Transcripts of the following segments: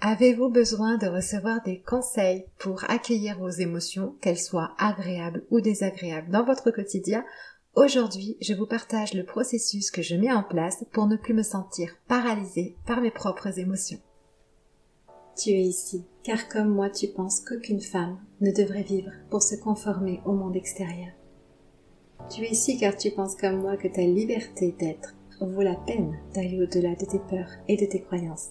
Avez-vous besoin de recevoir des conseils pour accueillir vos émotions, qu'elles soient agréables ou désagréables dans votre quotidien? Aujourd'hui, je vous partage le processus que je mets en place pour ne plus me sentir paralysée par mes propres émotions. Tu es ici, car comme moi tu penses qu'aucune femme ne devrait vivre pour se conformer au monde extérieur. Tu es ici car tu penses comme moi que ta liberté d'être vaut la peine d'aller au-delà de tes peurs et de tes croyances.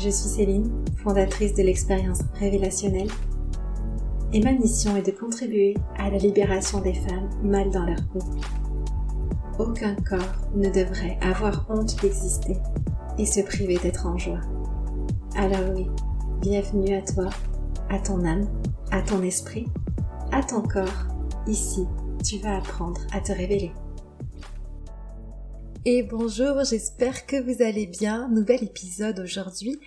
Je suis Céline, fondatrice de l'expérience révélationnelle, et ma mission est de contribuer à la libération des femmes mal dans leur peau. Aucun corps ne devrait avoir honte d'exister et se priver d'être en joie. Alors oui, bienvenue à toi, à ton âme, à ton esprit, à ton corps. Ici, tu vas apprendre à te révéler. Et bonjour, j'espère que vous allez bien. Nouvel épisode aujourd'hui.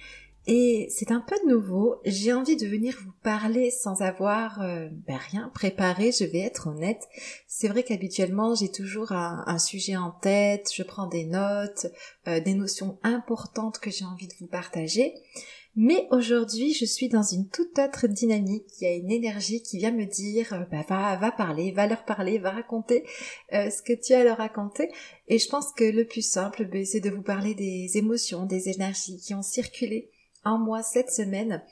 Et c'est un peu nouveau. J'ai envie de venir vous parler sans avoir euh, ben rien préparé, je vais être honnête. C'est vrai qu'habituellement j'ai toujours un, sujet en tête, je prends des notes, euh, des notions importantes que j'ai envie de vous partager. Mais aujourd'hui, je suis dans une toute autre dynamique. Il y a une énergie qui vient me dire, euh, bah, va, va parler, va leur parler, va raconter euh, ce que tu as à leur raconter. Et je pense que le plus simple, bah, c'est de vous parler des émotions, des énergies qui ont circulé en moi cette semaine.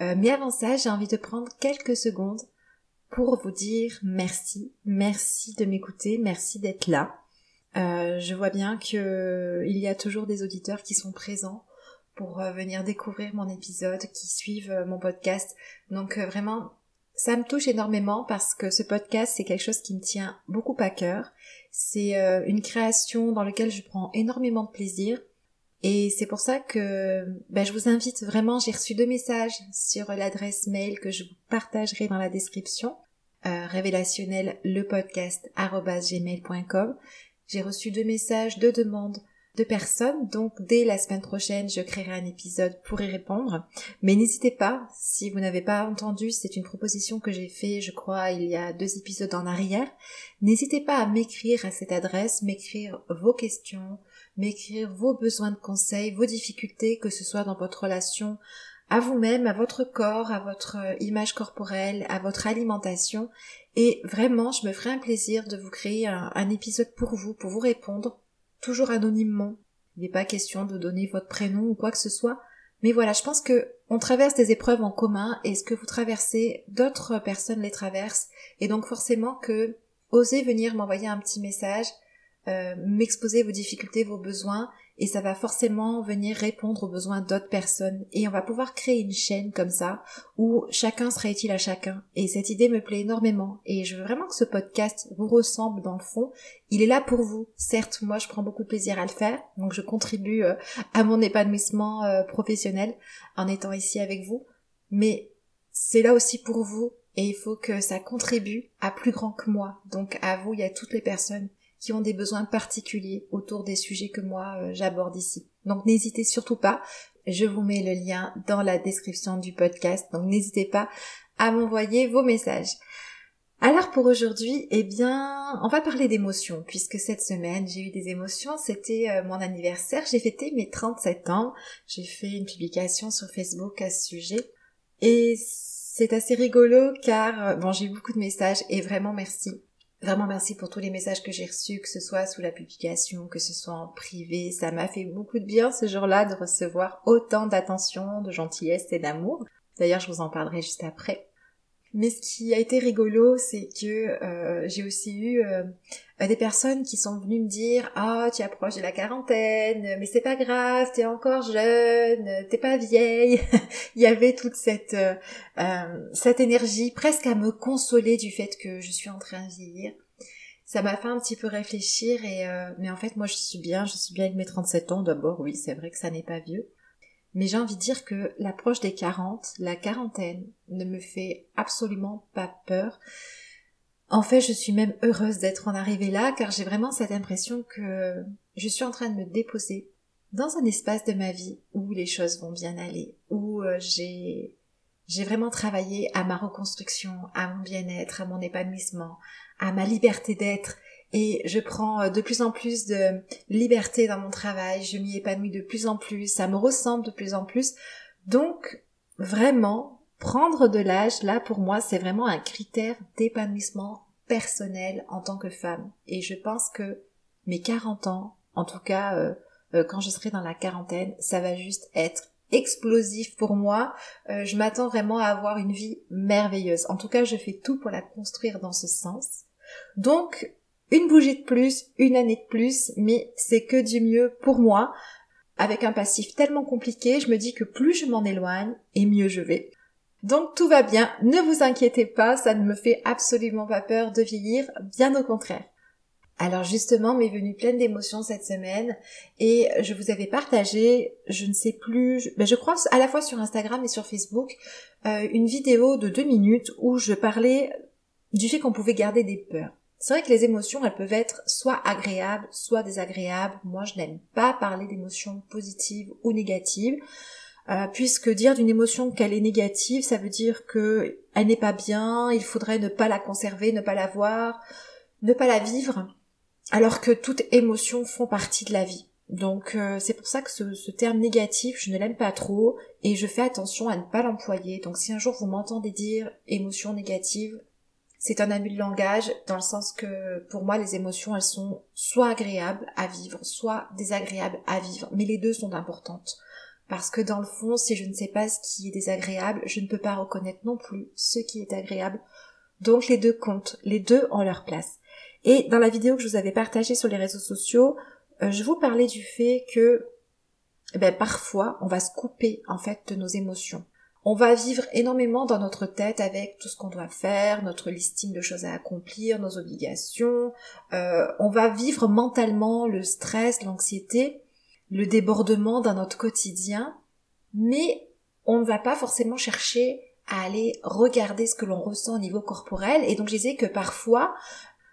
Euh, mais avant ça, j'ai envie de prendre quelques secondes pour vous dire merci, merci de m'écouter, merci d'être là. je vois bien que il y a toujours des auditeurs qui sont présents pour euh, venir découvrir mon épisode, qui suivent euh, mon podcast. Donc euh, vraiment, ça me touche énormément parce que ce podcast, c'est quelque chose qui me tient beaucoup à cœur. C'est une création dans laquelle je prends énormément de plaisir. Et c'est pour ça que ben, je vous invite vraiment, j'ai reçu deux messages sur l'adresse mail que je vous partagerai dans la description, euh, révélationnel le podcast J'ai reçu deux messages, deux demandes de personnes. Donc dès la semaine prochaine, je créerai un épisode pour y répondre. Mais n'hésitez pas, si vous n'avez pas entendu, c'est une proposition que j'ai fait, je crois, il y a deux épisodes en arrière. N'hésitez pas à m'écrire à cette adresse, m'écrire vos questions, m'écrire vos besoins de conseils, vos difficultés, que ce soit dans votre relation à vous-même, à votre corps, à votre image corporelle, à votre alimentation. Et vraiment, je me ferai un plaisir de vous créer un épisode pour vous, pour vous répondre toujours anonymement. Il n'est pas question de donner votre prénom ou quoi que ce soit. Mais voilà, je pense que on traverse des épreuves en commun et ce que vous traversez, d'autres personnes les traversent. Et donc forcément que osez venir m'envoyer un petit message, euh, m'exposer vos difficultés, vos besoins, et ça va forcément venir répondre aux besoins d'autres personnes. Et on va pouvoir créer une chaîne comme ça, où chacun sera utile à chacun. Et cette idée me plaît énormément. Et je veux vraiment que ce podcast vous ressemble dans le fond. Il est là pour vous. Certes, moi je prends beaucoup de plaisir à le faire, donc je contribue euh, à mon épanouissement euh, professionnel en étant ici avec vous. Mais c'est là aussi pour vous. Et il faut que ça contribue à plus grand que moi. Donc à vous, y a toutes les personnes qui ont des besoins particuliers autour des sujets que moi euh, j'aborde ici. Donc n'hésitez surtout pas, je vous mets le lien dans la description du podcast, donc n'hésitez pas à m'envoyer vos messages. Alors pour aujourd'hui, eh bien, on va parler d'émotions, puisque cette semaine j'ai eu des émotions, c'était euh, mon anniversaire, j'ai fêté mes 37 ans, j'ai fait une publication sur Facebook à ce sujet, et c'est assez rigolo car, euh, bon j'ai eu beaucoup de messages et vraiment merci Vraiment merci pour tous les messages que j'ai reçus, que ce soit sous la publication, que ce soit en privé. Ça m'a fait beaucoup de bien ce jour-là de recevoir autant d'attention, de gentillesse et d'amour. D'ailleurs, je vous en parlerai juste après. Mais ce qui a été rigolo, c'est que euh, j'ai aussi eu euh, des personnes qui sont venues me dire ah tu approches de la quarantaine, mais c'est pas grave, t'es encore jeune, t'es pas vieille. Il y avait toute cette euh, cette énergie presque à me consoler du fait que je suis en train de vieillir. Ça m'a fait un petit peu réfléchir et mais en fait moi je suis bien, je suis bien avec mes 37 ans d'abord, oui c'est vrai que ça n'est pas vieux. Mais j'ai envie de dire que l'approche des 40, la quarantaine, ne me fait absolument pas peur. En fait, je suis même heureuse d'être en arrivée là, car j'ai vraiment cette impression que je suis en train de me déposer dans un espace de ma vie où les choses vont bien aller, où euh, j'ai j'ai vraiment travaillé à ma reconstruction, à mon bien-être, à mon épanouissement, à ma liberté d'être et je prends euh, de plus en plus de liberté dans mon travail, je m'y épanouis de plus en plus, ça me ressemble de plus en plus. Donc vraiment, prendre de l'âge, là pour moi, c'est vraiment un critère d'épanouissement personnel en tant que femme. Et je pense que mes 40 ans, en tout cas euh, euh, quand je serai dans la quarantaine, ça va juste être explosif pour moi. je m'attends vraiment à avoir une vie merveilleuse. En tout cas, je fais tout pour la construire dans ce sens. Donc, une bougie de plus, une année de plus, mais c'est que du mieux pour moi. Avec un passif tellement compliqué, je me dis que plus je m'en éloigne, et mieux je vais. Donc tout va bien, ne vous inquiétez pas, ça ne me fait absolument pas peur de vieillir, bien au contraire. Alors justement, m'est venue pleine d'émotions cette semaine et je vous avais partagé, je ne sais plus, je, ben je crois à la fois sur Instagram et sur Facebook, euh, une vidéo de deux minutes où je parlais du fait qu'on pouvait garder des peurs. C'est vrai que les émotions, elles peuvent être soit agréables, soit désagréables. Moi, je n'aime pas parler d'émotions positives ou négatives. Euh, puisque dire d'une émotion qu'elle est négative, ça veut dire que elle n'est pas bien, il faudrait ne pas la conserver, ne pas la voir, ne pas la vivre, alors que toutes émotions font partie de la vie. Donc euh, c'est pour ça que ce, ce, terme négatif, je ne l'aime pas trop et je fais attention à ne pas l'employer. Donc si un jour vous m'entendez dire émotion négative, c'est un abus de langage dans le sens que pour moi les émotions elles sont soit agréables à vivre, soit désagréables à vivre, mais les deux sont importantes. Parce que dans le fond, si je ne sais pas ce qui est désagréable, je ne peux pas reconnaître non plus ce qui est agréable. Donc les deux comptent, les deux ont leur place. Et dans la vidéo que je vous avais partagée sur les réseaux sociaux, euh, je vous parlais du fait que eh ben, parfois on va se couper en fait de nos émotions on va vivre énormément dans notre tête avec tout ce qu'on doit faire, notre listing de choses à accomplir, nos obligations. Euh, on va vivre mentalement le stress, l'anxiété, le débordement dans notre quotidien, mais on ne va pas forcément chercher à aller regarder ce que l'on ressent au niveau corporel. Et donc je disais que parfois,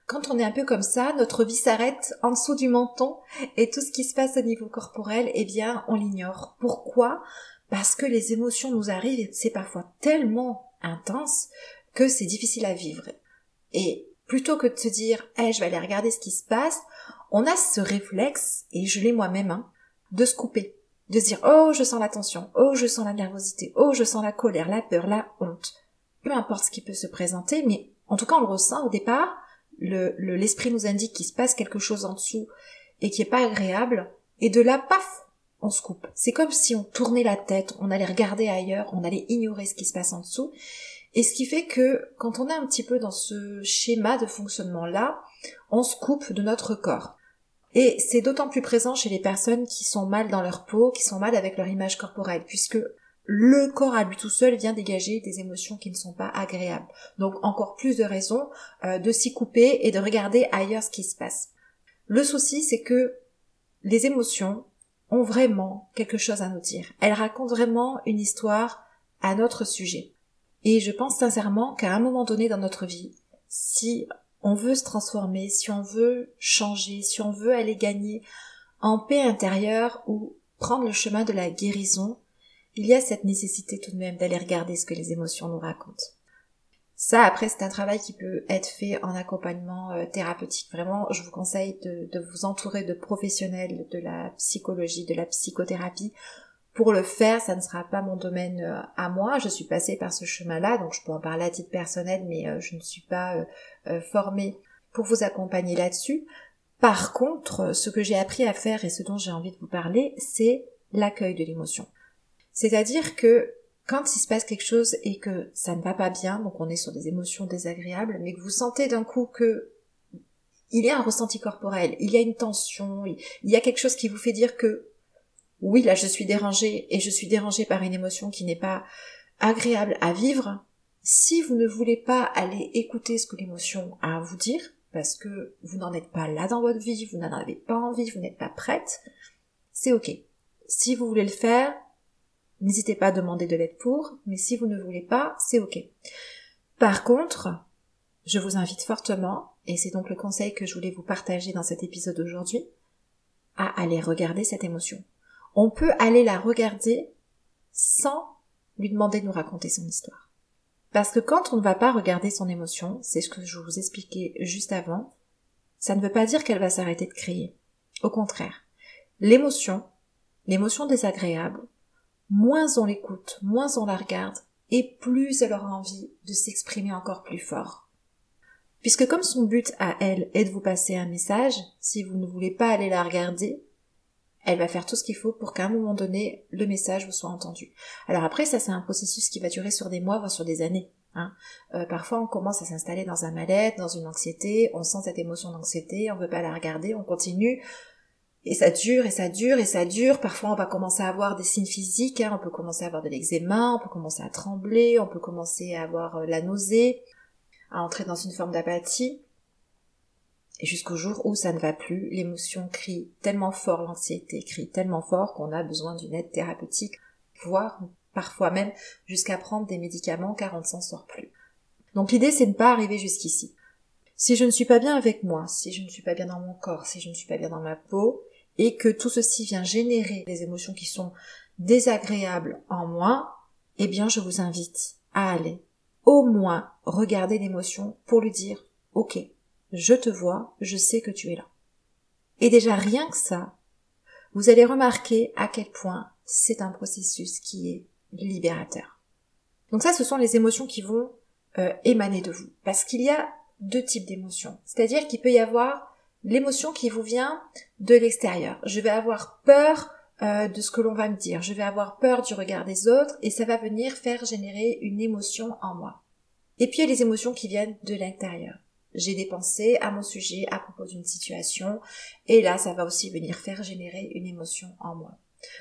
quand on est un peu comme ça, notre vie s'arrête en dessous du menton et tout ce qui se passe au niveau corporel, eh bien, on l'ignore. Pourquoi? Parce que les émotions nous arrivent et c'est parfois tellement intense que c'est difficile à vivre. Et plutôt que de se dire, eh, je vais aller regarder ce qui se passe, on a ce réflexe, et je l'ai moi-même, hein, de se couper. De se dire, oh, je sens la tension, oh, je sens la nervosité, oh, je sens la colère, la peur, la honte. Peu importe ce qui peut se présenter, mais en tout cas, on le ressent au départ, le, l'esprit nous indique qu'il se passe quelque chose en dessous et qui est pas agréable, et de là, paf, on se coupe. C'est comme si on tournait la tête, on allait regarder ailleurs, on allait ignorer ce qui se passe en dessous. Et ce qui fait que quand on est un petit peu dans ce schéma de fonctionnement-là, on se coupe de notre corps. Et c'est d'autant plus présent chez les personnes qui sont mal dans leur peau, qui sont mal avec leur image corporelle, puisque le corps à lui tout seul vient dégager des émotions qui ne sont pas agréables. Donc encore plus de raisons euh, de s'y couper et de regarder ailleurs ce qui se passe. Le souci, c'est que les émotions, ont vraiment quelque chose à nous dire. Elles racontent vraiment une histoire à notre sujet. Et je pense sincèrement qu'à un moment donné dans notre vie, si on veut se transformer, si on veut changer, si on veut aller gagner en paix intérieure ou prendre le chemin de la guérison, il y a cette nécessité tout de même d'aller regarder ce que les émotions nous racontent. Ça, après, c'est un travail qui peut être fait en accompagnement euh, thérapeutique. Vraiment, je vous conseille de, vous entourer de professionnels de la psychologie, de la psychothérapie. Pour le faire, ça ne sera pas mon domaine euh, à moi. Je suis passée par ce chemin-là, donc je peux en parler à titre personnel, mais euh, je ne suis pas formée pour vous accompagner là-dessus. Par contre, ce que j'ai appris à faire et ce dont j'ai envie de vous parler, c'est l'accueil de l'émotion. C'est-à-dire que quand il se passe quelque chose et que ça ne va pas bien, donc on est sur des émotions désagréables, mais que vous sentez d'un coup que il y a un ressenti corporel, il y a une tension, il y a quelque chose qui vous fait dire que oui, là je suis dérangée et je suis dérangée par une émotion qui n'est pas agréable à vivre. Si vous ne voulez pas aller écouter ce que l'émotion a à vous dire, parce que vous n'en êtes pas là dans votre vie, vous n'en avez pas envie, vous n'êtes pas prête, c'est ok. Si vous voulez le faire, N'hésitez pas à demander de l'aide pour, mais si vous ne voulez pas, c'est ok. Par contre, je vous invite fortement, et c'est donc le conseil que je voulais vous partager dans cet épisode aujourd'hui, à aller regarder cette émotion. On peut aller la regarder sans lui demander de nous raconter son histoire. Parce que quand on ne va pas regarder son émotion, c'est ce que je vous expliquais juste avant, ça ne veut pas dire qu'elle va s'arrêter de crier. Au contraire, l'émotion, l'émotion désagréable, moins on l'écoute, moins on la regarde, et plus elle aura envie de s'exprimer encore plus fort. Puisque comme son but à elle est de vous passer un message, si vous ne voulez pas aller la regarder, elle va faire tout ce qu'il faut pour qu'à un moment donné, le message vous soit entendu. Alors après, ça c'est un processus qui va durer sur des mois, voire sur des années. Hein. Euh, parfois, on commence à s'installer dans un mal-être, dans une anxiété, on sent cette émotion d'anxiété, on veut pas la regarder, on continue, et ça dure, et ça dure, et ça dure. Parfois, on va commencer à avoir des signes physiques, hein. on peut commencer à avoir de l'eczéma, on peut commencer à trembler, on peut commencer à avoir euh, la nausée, à entrer dans une forme d'apathie jusqu'au jour où ça ne va plus, l'émotion crie tellement fort, l'anxiété crie tellement fort qu'on a besoin d'une aide thérapeutique, voire parfois même jusqu'à prendre des médicaments car on ne s'en sort plus. Donc l'idée c'est de ne pas arriver jusqu'ici. Si je ne suis pas bien avec moi, si je ne suis pas bien dans mon corps, si je ne suis pas bien dans ma peau, et que tout ceci vient générer des émotions qui sont désagréables en moi, eh bien je vous invite à aller au moins regarder l'émotion pour lui dire ok, je te vois, je sais que tu es là. Et déjà rien que ça, vous allez remarquer à quel point c'est un processus qui est libérateur. Donc ça, ce sont les émotions qui vont euh, émaner de vous. Parce qu'il y a deux types d'émotions. C'est-à-dire qu'il peut y avoir l'émotion qui vous vient de l'extérieur. Je vais avoir peur euh, de ce que l'on va me dire. Je vais avoir peur du regard des autres et ça va venir faire générer une émotion en moi. Et puis il y a les émotions qui viennent de l'intérieur j'ai des pensées à mon sujet à propos d'une situation et là ça va aussi venir faire générer une émotion en moi.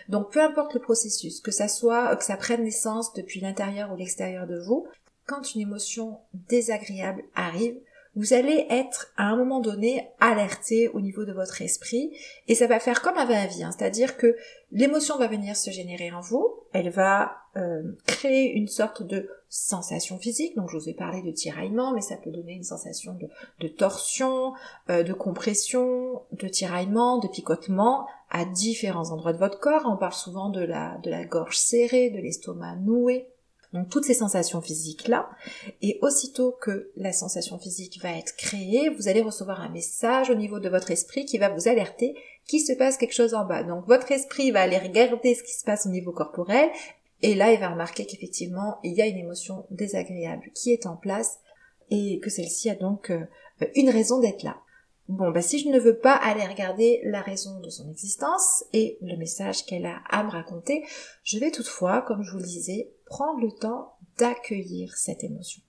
Donc peu importe le processus, que ça soit que ça prenne naissance depuis l'intérieur ou l'extérieur de vous, quand une émotion désagréable arrive, vous allez être à un moment donné alerté au niveau de votre esprit et ça va faire comme un va-et-vient, hein. c'est-à-dire que l'émotion va venir se générer en vous, elle va euh, créer une sorte de sensation physique, donc je vous ai parlé de tiraillement, mais ça peut donner une sensation de, torsion, euh, de compression, de tiraillement, de picotement à différents endroits de votre corps, on parle souvent de la, de la gorge serrée, de l'estomac noué, donc toutes ces sensations physiques-là. Et aussitôt que la sensation physique va être créée, vous allez recevoir un message au niveau de votre esprit qui va vous alerter qu'il se passe quelque chose en bas. Donc votre esprit va aller regarder ce qui se passe au niveau corporel et là il va remarquer qu'effectivement il y a une émotion désagréable qui est en place et que celle-ci a donc euh, une raison d'être là. Bon, bah si je ne veux pas aller regarder la raison de son existence et le message qu'elle a à me raconter, je vais toutefois, comme je vous le disais, prendre le temps d'accueillir cette émotion.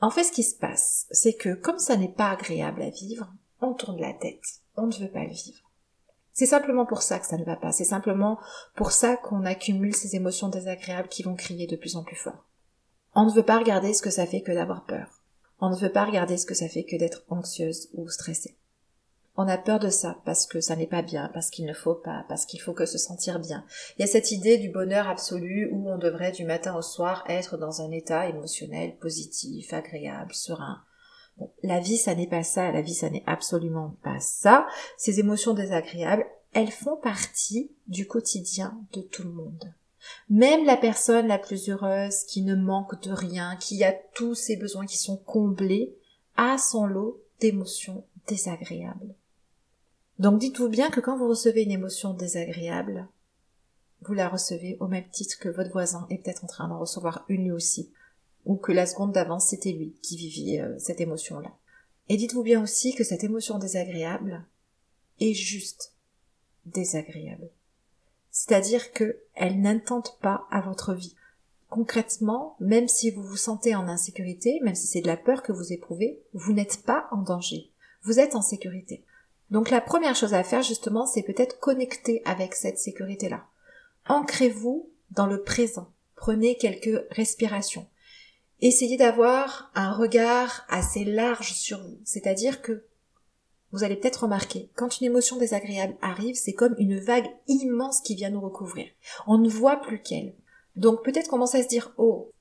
En fait, ce qui se passe, c'est que comme ça n'est pas agréable à vivre, on tourne la tête, on ne veut pas le vivre. C'est simplement pour ça que ça ne va pas, c'est simplement pour ça qu'on accumule ces émotions désagréables qui vont crier de plus en plus fort. On ne veut pas regarder ce que ça fait que d'avoir peur. On ne veut pas regarder ce que ça fait que d'être anxieuse ou stressée. On a peur de ça parce que ça n'est pas bien, parce qu'il ne faut pas, parce qu'il faut que se sentir bien. Il y a cette idée du bonheur absolu où on devrait du matin au soir être dans un état émotionnel positif, agréable, serein. la vie, ça n'est pas ça. La vie, ça n'est absolument pas ça. Ces émotions désagréables, elles font partie du quotidien de tout le monde. Même la personne la plus heureuse, qui ne manque de rien, qui a tous ses besoins qui sont comblés, a son lot d'émotions désagréables. Donc dites-vous bien que quand vous recevez une émotion désagréable, vous la recevez au même titre que votre voisin est peut-être en train d'en recevoir une lui aussi, ou que la seconde d'avance c'était lui qui vivait euh, cette émotion-là. Et dites-vous bien aussi que cette émotion désagréable est juste désagréable. C'est-à-dire que elle n'intente pas à votre vie. Concrètement, même si vous vous sentez en insécurité, même si c'est de la peur que vous éprouvez, vous n'êtes pas en danger. Vous êtes en sécurité. Donc la première chose à faire justement, c'est peut-être connecter avec cette sécurité-là. Ancrez-vous dans le présent. Prenez quelques respirations. Essayez d'avoir un regard assez large sur vous. C'est-à-dire que vous allez peut-être remarquer, quand une émotion désagréable arrive, c'est comme une vague immense qui vient nous recouvrir. On ne voit plus qu'elle. Donc peut-être commencer à se dire, oh,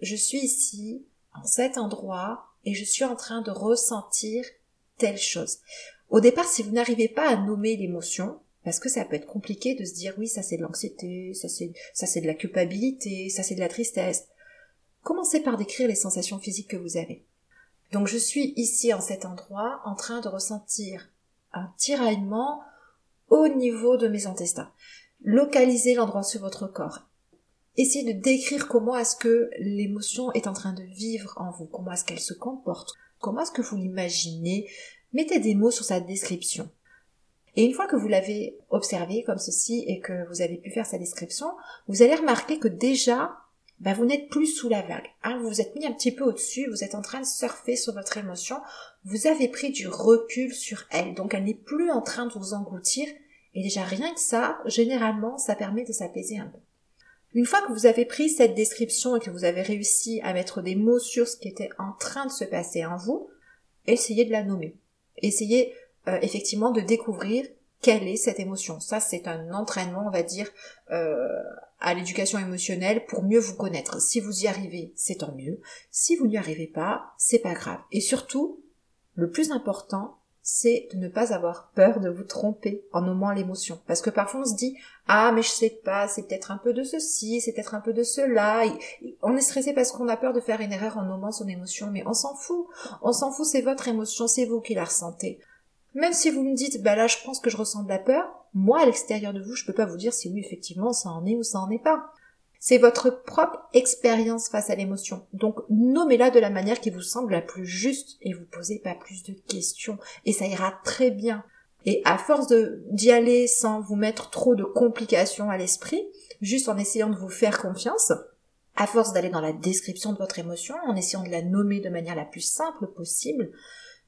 je suis ici, en cet endroit, et je suis en train de ressentir telle chose. Au départ, si vous n'arrivez pas à nommer l'émotion, parce que ça peut être compliqué de se dire oui, ça c'est de l'anxiété, ça c'est ça c'est de la culpabilité, ça c'est de la tristesse. Commencez par décrire les sensations physiques que vous avez. Donc je suis ici en cet endroit en train de ressentir un tiraillement au niveau de mes intestins. Localisez l'endroit sur votre corps. Essayez de décrire comment est-ce que l'émotion est en train de vivre en vous, comment est-ce qu'elle se comporte, comment est-ce que vous l'imaginez. Mettez des mots sur sa description. Et une fois que vous l'avez observé comme ceci et que vous avez pu faire sa description, vous allez remarquer que déjà, ben vous n'êtes plus sous la vague. Hein, vous vous êtes mis un petit peu au-dessus, vous êtes en train de surfer sur votre émotion, vous avez pris du recul sur elle, donc elle n'est plus en train de vous engloutir, et déjà rien que ça, généralement, ça permet de s'apaiser un peu. Une fois que vous avez pris cette description et que vous avez réussi à mettre des mots sur ce qui était en train de se passer en vous, essayez de la nommer. Essayez euh, effectivement de découvrir quelle est cette émotion. Ça, c'est un entraînement, on va dire, euh, à l'éducation émotionnelle pour mieux vous connaître. Si vous y arrivez, c'est tant mieux. Si vous n'y arrivez pas, c'est pas grave. Et surtout, le plus important, c'est de ne pas avoir peur de vous tromper en nommant l'émotion. Parce que parfois on se dit, ah mais je sais pas, c'est peut-être un peu de ceci, c'est peut-être un peu de cela. On est stressé parce qu'on a peur de faire une erreur en nommant son émotion, mais on s'en fout. On s'en fout, c'est votre émotion, c'est vous qui la ressentez. Même si vous me dites, bah là je pense que je ressens de la peur, moi à l'extérieur de vous, je peux pas vous dire si oui effectivement ça en est ou ça en est pas. C'est votre propre expérience face à l'émotion. Donc nommez-la de la manière qui vous semble la plus juste et vous posez pas plus de questions et ça ira très bien. Et à force d'y aller sans vous mettre trop de complications à l'esprit, juste en essayant de vous faire confiance, à force d'aller dans la description de votre émotion, en essayant de la nommer de manière la plus simple possible,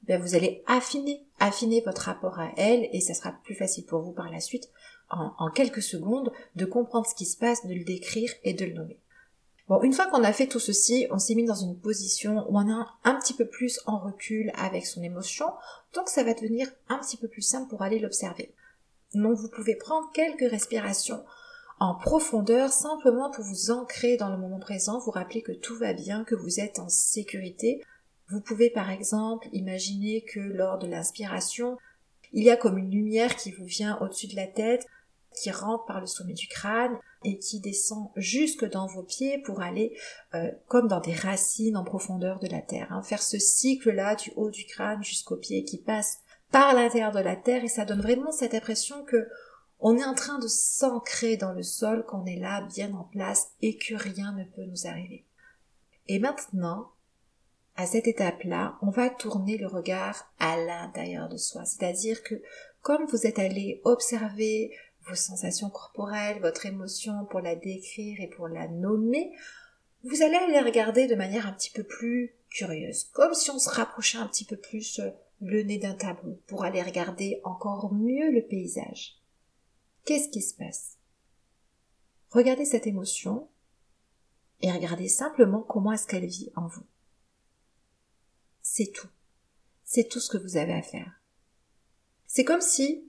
ben vous allez affiner, affiner votre rapport à elle et ça sera plus facile pour vous par la suite en, quelques secondes de comprendre ce qui se passe, de le décrire et de le nommer. Bon, une fois qu'on a fait tout ceci, on s'est mis dans une position où on est un, petit peu plus en recul avec son émotion, donc ça va devenir un petit peu plus simple pour aller l'observer. Donc vous pouvez prendre quelques respirations en profondeur simplement pour vous ancrer dans le moment présent, vous rappeler que tout va bien, que vous êtes en sécurité. Vous pouvez par exemple imaginer que lors de l'inspiration, il y a comme une lumière qui vous vient au-dessus de la tête, qui rentre par le sommet du crâne et qui descend jusque dans vos pieds pour aller euh, comme dans des racines en profondeur de la terre. Hein. Faire ce cycle-là du haut du crâne jusqu'aux pieds qui passe par l'intérieur de la terre et ça donne vraiment cette impression que on est en train de s'ancrer dans le sol, qu'on est là bien en place et que rien ne peut nous arriver. Et maintenant, à cette étape-là, on va tourner le regard à l'intérieur de soi. C'est-à-dire que comme vous êtes allé observer vos sensations corporelles, votre émotion pour la décrire et pour la nommer, vous allez les regarder de manière un petit peu plus curieuse, comme si on se rapprochait un petit peu plus euh, le nez d'un tableau pour aller regarder encore mieux le paysage. Qu'est-ce qui se passe? Regardez cette émotion et regardez simplement comment est-ce qu'elle vit en vous. C'est tout. C'est tout ce que vous avez à faire. C'est comme si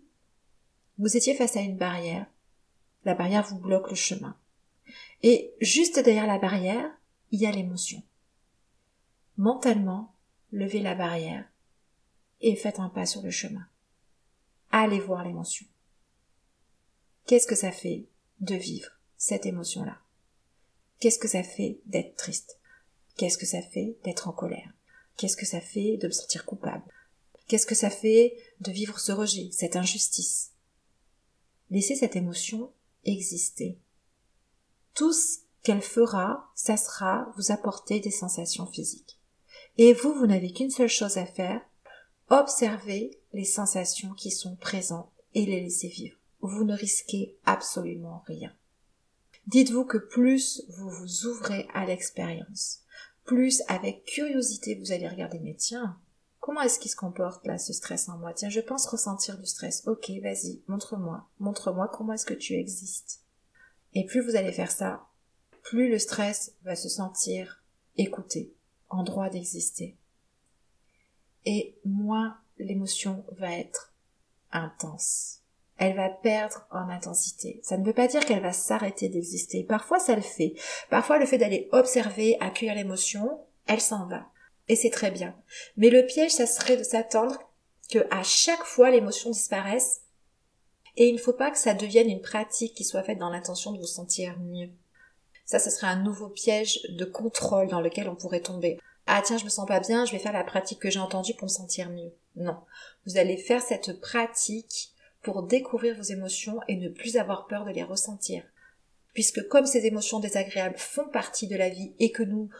vous étiez face à une barrière. La barrière vous bloque le chemin. Et juste derrière la barrière, il y a l'émotion. Mentalement, levez la barrière et faites un pas sur le chemin. Allez voir l'émotion. Qu'est-ce que ça fait de vivre cette émotion-là? Qu'est-ce que ça fait d'être triste? Qu'est-ce que ça fait d'être en colère? Qu'est-ce que ça fait de me sentir coupable? Qu'est-ce que ça fait de vivre ce rejet, cette injustice? Laissez cette émotion exister. Tout ce qu'elle fera, ça sera vous apporter des sensations physiques. Et vous, vous n'avez qu'une seule chose à faire, observer les sensations qui sont présentes et les laisser vivre. Vous ne risquez absolument rien. Dites-vous que plus vous vous ouvrez à l'expérience, plus avec curiosité vous allez regarder, mais tiens, Comment est-ce qu'il se comporte là, ce stress en moi? Tiens, je pense ressentir du stress. Ok, vas-y, montre-moi. Montre-moi comment est-ce que tu existes. Et plus vous allez faire ça, plus le stress va se sentir écouté, en droit d'exister. Et moins l'émotion va être intense. elle va perdre en intensité. Ça ne veut pas dire qu'elle va s'arrêter d'exister. Parfois ça le fait. Parfois le fait d'aller observer, accueillir l'émotion, elle s'en va. Et c'est très bien. Mais le piège, ça serait de s'attendre que à chaque fois l'émotion disparaisse. Et il ne faut pas que ça devienne une pratique qui soit faite dans l'intention de vous sentir mieux. Ça, ce serait un nouveau piège de contrôle dans lequel on pourrait tomber. Ah tiens, je me sens pas bien, je vais faire la pratique que j'ai entendue pour me sentir mieux. Non. Vous allez faire cette pratique pour découvrir vos émotions et ne plus avoir peur de les ressentir. Puisque comme ces émotions désagréables font partie de la vie et que nous,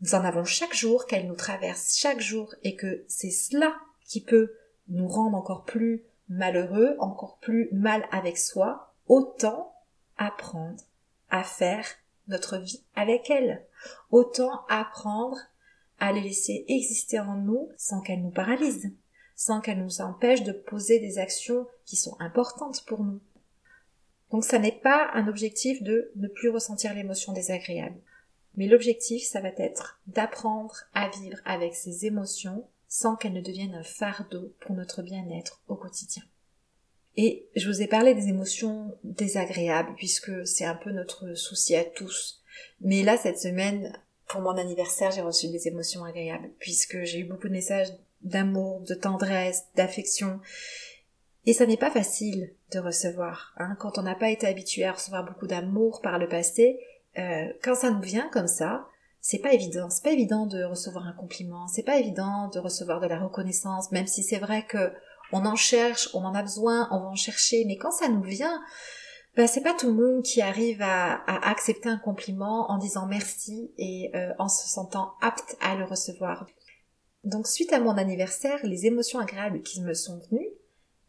nous en avons chaque jour, qu'elles nous traversent chaque jour et que c'est cela qui peut nous rendre encore plus malheureux, encore plus mal avec soi, autant apprendre à faire notre vie avec elles. Autant apprendre à les laisser exister en nous sans qu'elles nous paralysent, sans qu'elles nous empêchent de poser des actions qui sont importantes pour nous. Donc ça n'est pas un objectif de ne plus ressentir l'émotion désagréable. Mais l'objectif, ça va être d'apprendre à vivre avec ces émotions sans qu'elles ne deviennent un fardeau pour notre bien-être au quotidien. Et je vous ai parlé des émotions désagréables puisque c'est un peu notre souci à tous. Mais là, cette semaine, pour mon anniversaire, j'ai reçu des émotions agréables puisque j'ai eu beaucoup de messages d'amour, de tendresse, d'affection. Et ça n'est pas facile de recevoir. Hein. Quand on n'a pas été habitué à recevoir beaucoup d'amour par le passé, euh, quand ça nous vient comme ça, c'est pas évident. C'est pas évident de recevoir un compliment. C'est pas évident de recevoir de la reconnaissance, même si c'est vrai que on en cherche, on en a besoin, on va en chercher, mais quand ça nous vient, ben, c'est pas tout le monde qui arrive à, accepter un compliment en disant merci et euh, en se sentant apte à le recevoir. Donc suite à mon anniversaire, les émotions agréables qui me sont venues,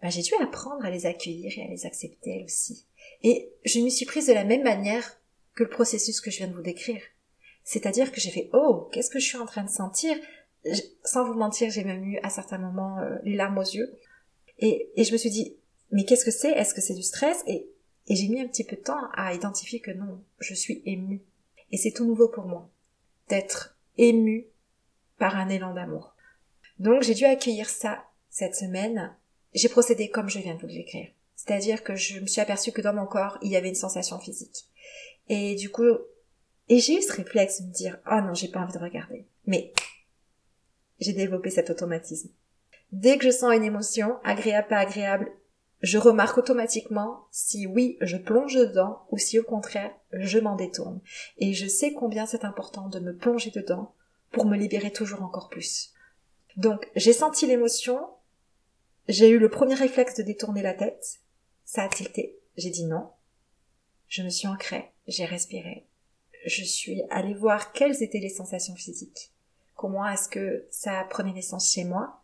ben, j'ai dû apprendre à les accueillir et à les accepter elles aussi. Et je m'y suis prise de la même manière que le processus que je viens de vous décrire. C'est-à-dire que j'ai fait oh, qu'est-ce que je suis en train de sentir? Sans vous mentir, j'ai même eu à certains moments euh, les larmes aux yeux. Et, et je me suis dit, mais qu'est-ce que c'est? Est-ce que c'est du stress? Et, et j'ai mis un petit peu de temps à identifier que non, je suis émue. Et c'est tout nouveau pour moi d'être émue par un élan d'amour. Donc j'ai dû accueillir ça cette semaine. J'ai procédé comme je viens de vous l'écrire. C'est-à-dire que je me suis aperçue que dans mon corps, il y avait une sensation physique. Et du coup, et j'ai eu ce réflexe de me dire, oh non, j'ai pas envie de regarder. Mais j'ai développé cet automatisme. Dès que je sens une émotion, agréable, pas agréable, je remarque automatiquement si oui, je plonge dedans ou si au contraire, je m'en détourne. Et je sais combien c'est important de me plonger dedans pour me libérer toujours encore plus. Donc, j'ai senti l'émotion, j'ai eu le premier réflexe de détourner la tête, ça a tilté, j'ai dit non, je me suis ancrée, j'ai respiré, je suis allée voir quelles étaient les sensations physiques, comment est-ce que ça prenait naissance chez moi,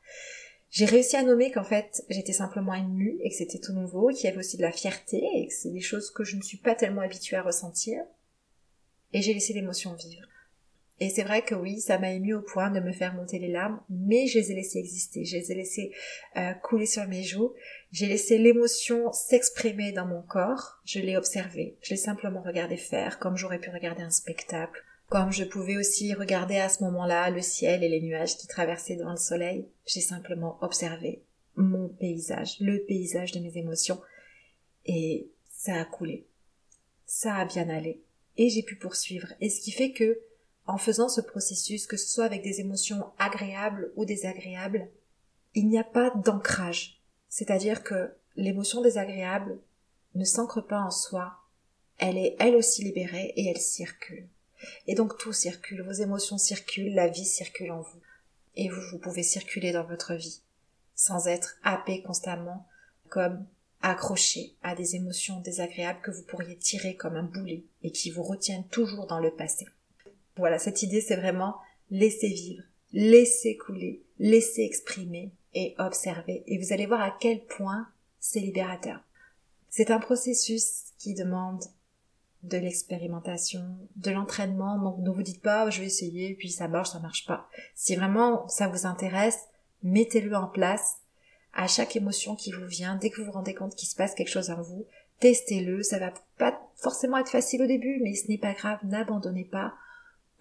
j'ai réussi à nommer qu'en fait j'étais simplement émue et que c'était tout nouveau, qu'il y avait aussi de la fierté et que c'est des choses que je ne suis pas tellement habituée à ressentir. Et j'ai laissé l'émotion vivre. Et c'est vrai que oui, ça m'a ému au point de me faire monter les larmes, mais je les ai laissées exister, je les ai laissées euh, couler sur mes joues, j'ai laissé l'émotion s'exprimer dans mon corps, je l'ai observée, je l'ai simplement regardé faire, comme j'aurais pu regarder un spectacle, comme je pouvais aussi regarder à ce moment-là le ciel et les nuages qui traversaient devant le soleil, j'ai simplement observé mon paysage, le paysage de mes émotions, et ça a coulé. Ça a bien allé. Et j'ai pu poursuivre. Et ce qui fait que, en faisant ce processus, que ce soit avec des émotions agréables ou désagréables, il n'y a pas d'ancrage. C'est-à-dire que l'émotion désagréable ne s'ancre pas en soi, elle est elle aussi libérée et elle circule. Et donc tout circule, vos émotions circulent, la vie circule en vous. Et vous, vous pouvez circuler dans votre vie sans être happé constamment comme accroché à des émotions désagréables que vous pourriez tirer comme un boulet et qui vous retiennent toujours dans le passé. Voilà, cette idée c'est vraiment laisser vivre, laisser couler, laisser exprimer et observer. Et vous allez voir à quel point c'est libérateur. C'est un processus qui demande de l'expérimentation, de l'entraînement. Donc ne vous dites pas je vais essayer puis ça marche, ça marche pas. Si vraiment ça vous intéresse, mettez-le en place à chaque émotion qui vous vient, dès que vous vous rendez compte qu'il se passe quelque chose en vous, testez-le. Ça va pas forcément être facile au début, mais ce n'est pas grave, n'abandonnez pas.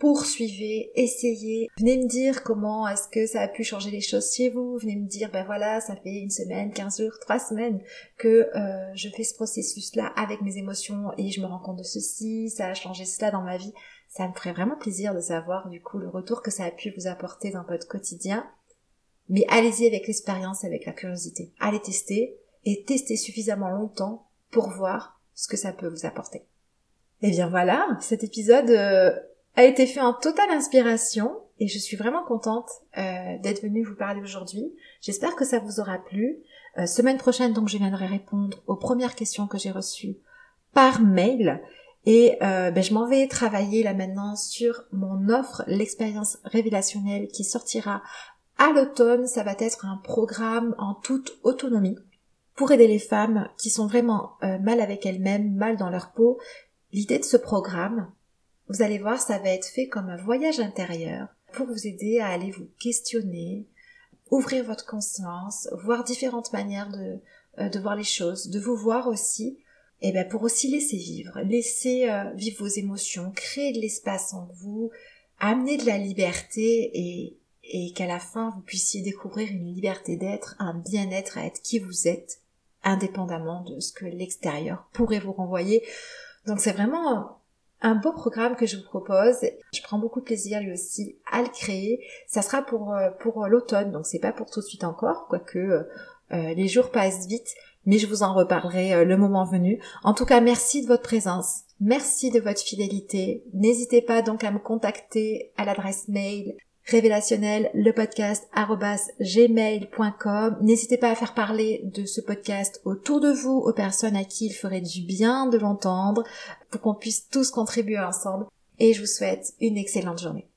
Poursuivez, essayez, venez me dire comment est-ce que ça a pu changer les choses chez vous, venez me dire ben voilà, ça fait une semaine, quinze jours, trois semaines que euh, je fais ce processus-là avec mes émotions et je me rends compte de ceci, ça a changé cela dans ma vie. Ça me ferait vraiment plaisir de savoir du coup le retour que ça a pu vous apporter dans votre quotidien. Mais allez-y avec l'expérience, avec la curiosité. Allez tester et testez suffisamment longtemps pour voir ce que ça peut vous apporter. Et eh bien voilà, cet épisode euh, a été fait en totale inspiration et je suis vraiment contente euh, d'être venue vous parler aujourd'hui. J'espère que ça vous aura plu. Euh, semaine prochaine, donc, je viendrai répondre aux premières questions que j'ai reçues par mail. Et euh, ben, je m'en vais travailler là maintenant sur mon offre, l'expérience révélationnelle qui sortira à l'automne. Ça va être un programme en toute autonomie pour aider les femmes qui sont vraiment mal avec elles-mêmes, mal dans leur peau. L'idée de ce programme, vous allez voir, ça va être fait comme un voyage intérieur pour vous aider à aller vous questionner, ouvrir votre conscience, voir différentes manières de, euh, voir les choses, de vous voir aussi, et bien pour aussi laisser vivre, laisser euh, vivre vos émotions, créer de l'espace en vous, amener de la liberté et, et qu'à la fin vous puissiez découvrir une liberté d'être, un bien-être à être qui vous êtes, indépendamment de ce que l'extérieur pourrait vous renvoyer. Donc c'est vraiment un beau programme que je vous propose. Je prends beaucoup de plaisir lui aussi à le créer. Ça sera pour euh, pour l'automne, donc c'est pas pour tout de suite encore, quoique euh, euh, les jours passent vite, mais je vous en reparlerai le moment venu. En tout cas, merci de votre présence. Merci de votre fidélité. N'hésitez pas donc à me contacter à l'adresse mail révélationnel, le podcast gmail.com. N'hésitez pas à faire parler de ce podcast autour de vous, aux personnes à qui il ferait du bien de l'entendre, pour qu'on puisse tous contribuer ensemble. Et je vous souhaite une excellente journée.